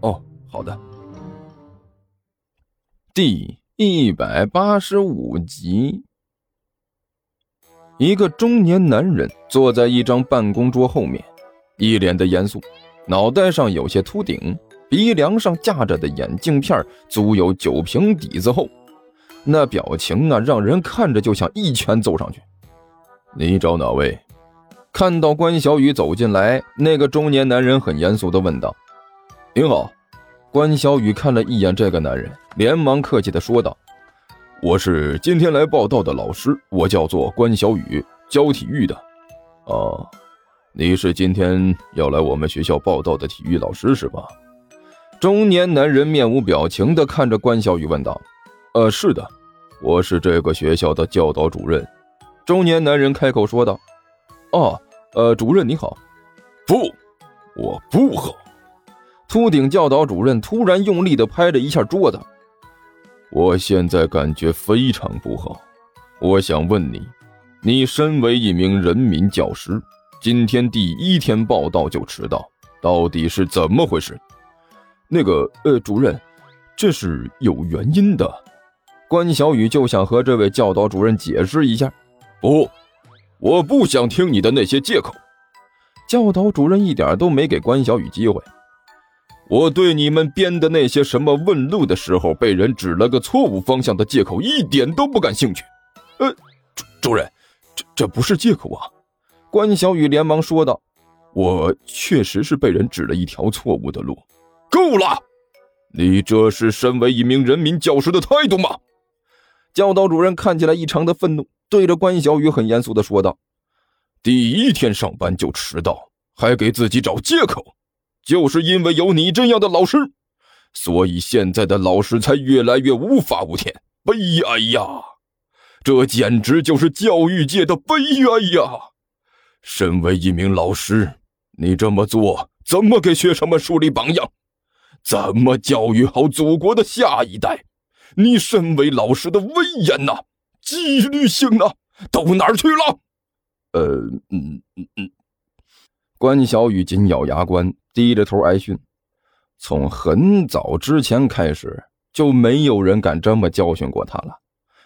哦，好的。第一百八十五集。一个中年男人坐在一张办公桌后面，一脸的严肃，脑袋上有些秃顶，鼻梁上架着的眼镜片足有酒瓶底子厚，那表情啊，让人看着就想一拳揍上去。你找哪位？看到关小雨走进来，那个中年男人很严肃地问道：“您好。”关小雨看了一眼这个男人，连忙客气地说道。我是今天来报道的老师，我叫做关小雨，教体育的。哦，你是今天要来我们学校报道的体育老师是吧？中年男人面无表情地看着关小雨问道：“呃，是的，我是这个学校的教导主任。”中年男人开口说道：“哦，呃，主任你好。”不，我不好。秃顶教导主任突然用力地拍了一下桌子。我现在感觉非常不好，我想问你，你身为一名人民教师，今天第一天报道就迟到，到底是怎么回事？那个，呃，主任，这是有原因的。关小雨就想和这位教导主任解释一下。不，我不想听你的那些借口。教导主任一点都没给关小雨机会。我对你们编的那些什么问路的时候被人指了个错误方向的借口一点都不感兴趣。呃，主主任，这这不是借口啊！关小雨连忙说道：“我确实是被人指了一条错误的路。”够了！你这是身为一名人民教师的态度吗？教导主任看起来异常的愤怒，对着关小雨很严肃的说道：“第一天上班就迟到，还给自己找借口。”就是因为有你这样的老师，所以现在的老师才越来越无法无天，悲哀呀！这简直就是教育界的悲哀呀！身为一名老师，你这么做怎么给学生们树立榜样？怎么教育好祖国的下一代？你身为老师的威严呐、纪律性呢，都哪儿去了？呃，嗯嗯嗯。关小雨紧咬牙关。低着头挨训，从很早之前开始就没有人敢这么教训过他了。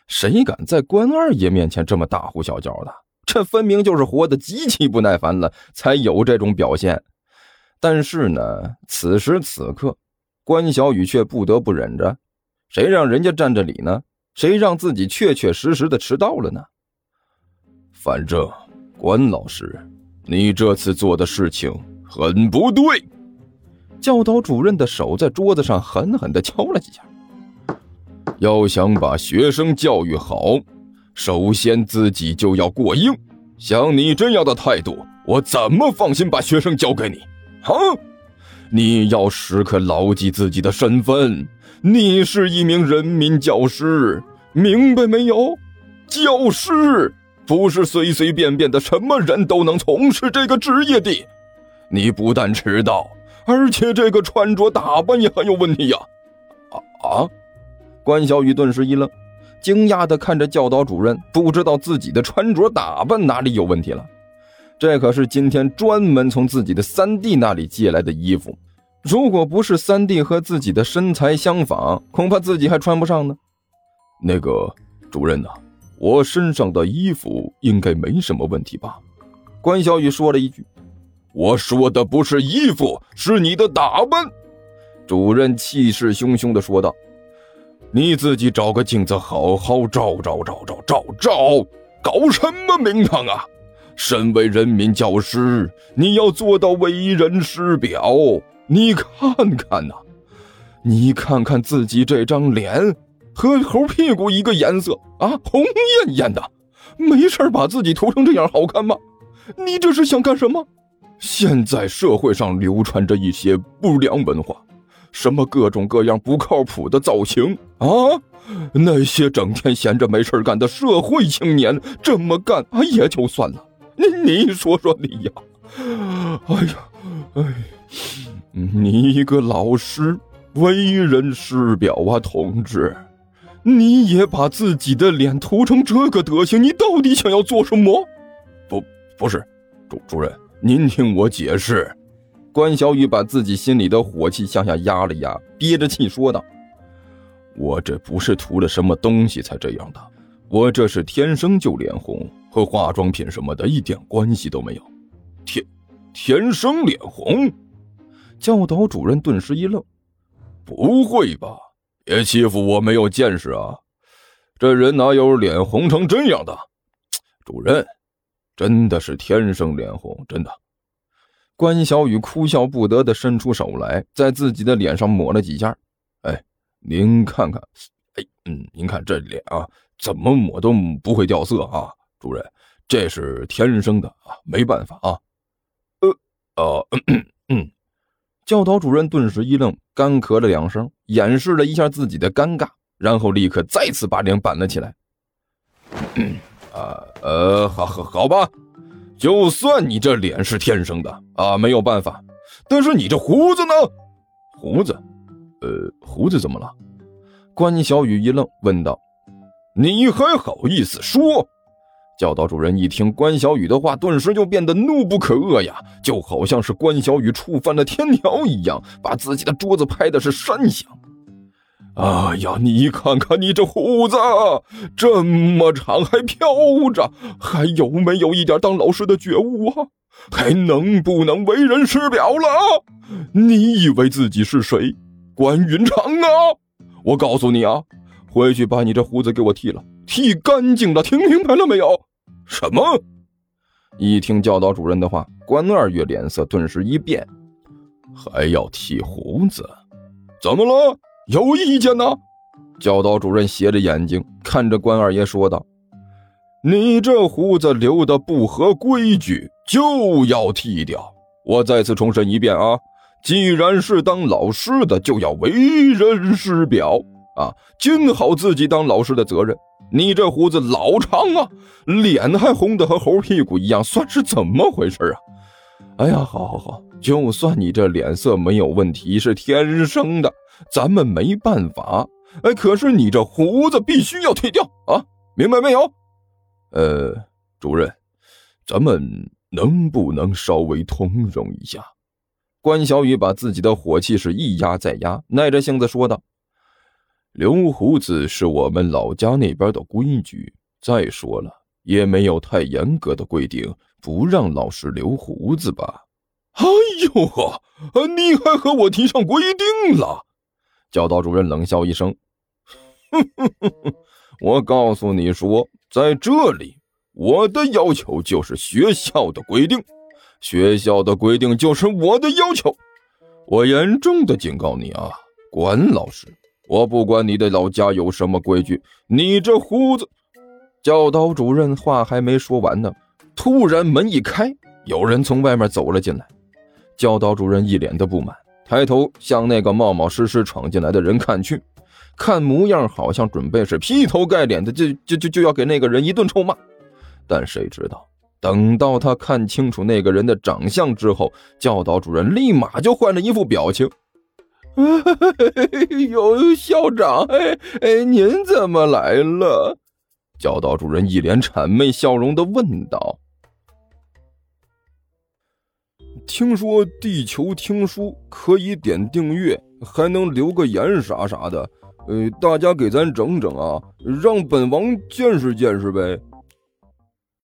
谁敢在关二爷面前这么大呼小叫的？这分明就是活得极其不耐烦了，才有这种表现。但是呢，此时此刻，关小雨却不得不忍着。谁让人家占着理呢？谁让自己确确实实的迟到了呢？反正关老师，你这次做的事情。很不对，教导主任的手在桌子上狠狠地敲了几下。要想把学生教育好，首先自己就要过硬。像你这样的态度，我怎么放心把学生交给你？啊！你要时刻牢记自己的身份，你是一名人民教师，明白没有？教师不是随随便便的什么人都能从事这个职业的。你不但迟到，而且这个穿着打扮也很有问题呀！啊啊！关小雨顿时一愣，惊讶地看着教导主任，不知道自己的穿着打扮哪里有问题了。这可是今天专门从自己的三弟那里借来的衣服，如果不是三弟和自己的身材相仿，恐怕自己还穿不上呢。那个主任呢，我身上的衣服应该没什么问题吧？关小雨说了一句。我说的不是衣服，是你的打扮。”主任气势汹汹地说道，“你自己找个镜子，好好照照照照照照，搞什么名堂啊？身为人民教师，你要做到为人师表。你看看呐，你看看自己这张脸，和猴屁股一个颜色啊，红艳艳的。没事把自己涂成这样，好看吗？你这是想干什么？”现在社会上流传着一些不良文化，什么各种各样不靠谱的造型啊！那些整天闲着没事干的社会青年这么干啊也就算了，你你说说你呀，哎呀，哎，你一个老师，为人师表啊，同志，你也把自己的脸涂成这个德行，你到底想要做什么？不，不是，主主任，您听我解释。关小雨把自己心里的火气向下压了压，憋着气说道。我这不是涂了什么东西才这样的，我这是天生就脸红，和化妆品什么的一点关系都没有。天，天生脸红？教导主任顿时一愣，不会吧？别欺负我没有见识啊！这人哪有脸红成这样的？主任，真的是天生脸红，真的。关小雨哭笑不得的伸出手来，在自己的脸上抹了几下，哎。您看看，哎，嗯，您看这脸啊，怎么抹都不会掉色啊，主任，这是天生的啊，没办法啊。呃，呃，嗯，教导主任顿时一愣，干咳了两声，掩饰了一下自己的尴尬，然后立刻再次把脸板了起来。啊，呃，好，好，好吧，就算你这脸是天生的啊，没有办法，但是你这胡子呢？胡子。呃，胡子怎么了？关小雨一愣，问道：“你还好意思说？”教导主任一听关小雨的话，顿时就变得怒不可遏呀，就好像是关小雨触犯了天条一样，把自己的桌子拍的是山响。哎呀，你看看你这胡子这么长，还飘着，还有没有一点当老师的觉悟啊？还能不能为人师表了？你以为自己是谁？关云长啊！我告诉你啊，回去把你这胡子给我剃了，剃干净了，听明白了没有？什么？一听教导主任的话，关二爷脸色顿时一变，还要剃胡子？怎么了？有意见呢？教导主任斜着眼睛看着关二爷说道：“你这胡子留的不合规矩，就要剃掉。我再次重申一遍啊！”既然是当老师的，就要为人师表啊，尽好自己当老师的责任。你这胡子老长啊，脸还红的和猴屁股一样，算是怎么回事啊？哎呀，好好好，就算你这脸色没有问题，是天生的，咱们没办法。哎，可是你这胡子必须要剃掉啊，明白没有？呃，主任，咱们能不能稍微通融一下？关小雨把自己的火气是一压再压，耐着性子说道：“留胡子是我们老家那边的规矩，再说了，也没有太严格的规定不让老师留胡子吧？”哎呦呵，你还和我提上规定了？教导主任冷笑一声：“，我告诉你说，在这里，我的要求就是学校的规定。”学校的规定就是我的要求，我严重的警告你啊，关老师！我不管你的老家有什么规矩，你这胡子……教导主任话还没说完呢，突然门一开，有人从外面走了进来。教导主任一脸的不满，抬头向那个冒冒失失闯进来的人看去，看模样好像准备是劈头盖脸的就就就就要给那个人一顿臭骂，但谁知道？等到他看清楚那个人的长相之后，教导主任立马就换了一副表情。哎呦，校长，哎哎，您怎么来了？教导主任一脸谄媚笑容的问道：“听说地球听书可以点订阅，还能留个言啥啥的，呃，大家给咱整整啊，让本王见识见识呗。”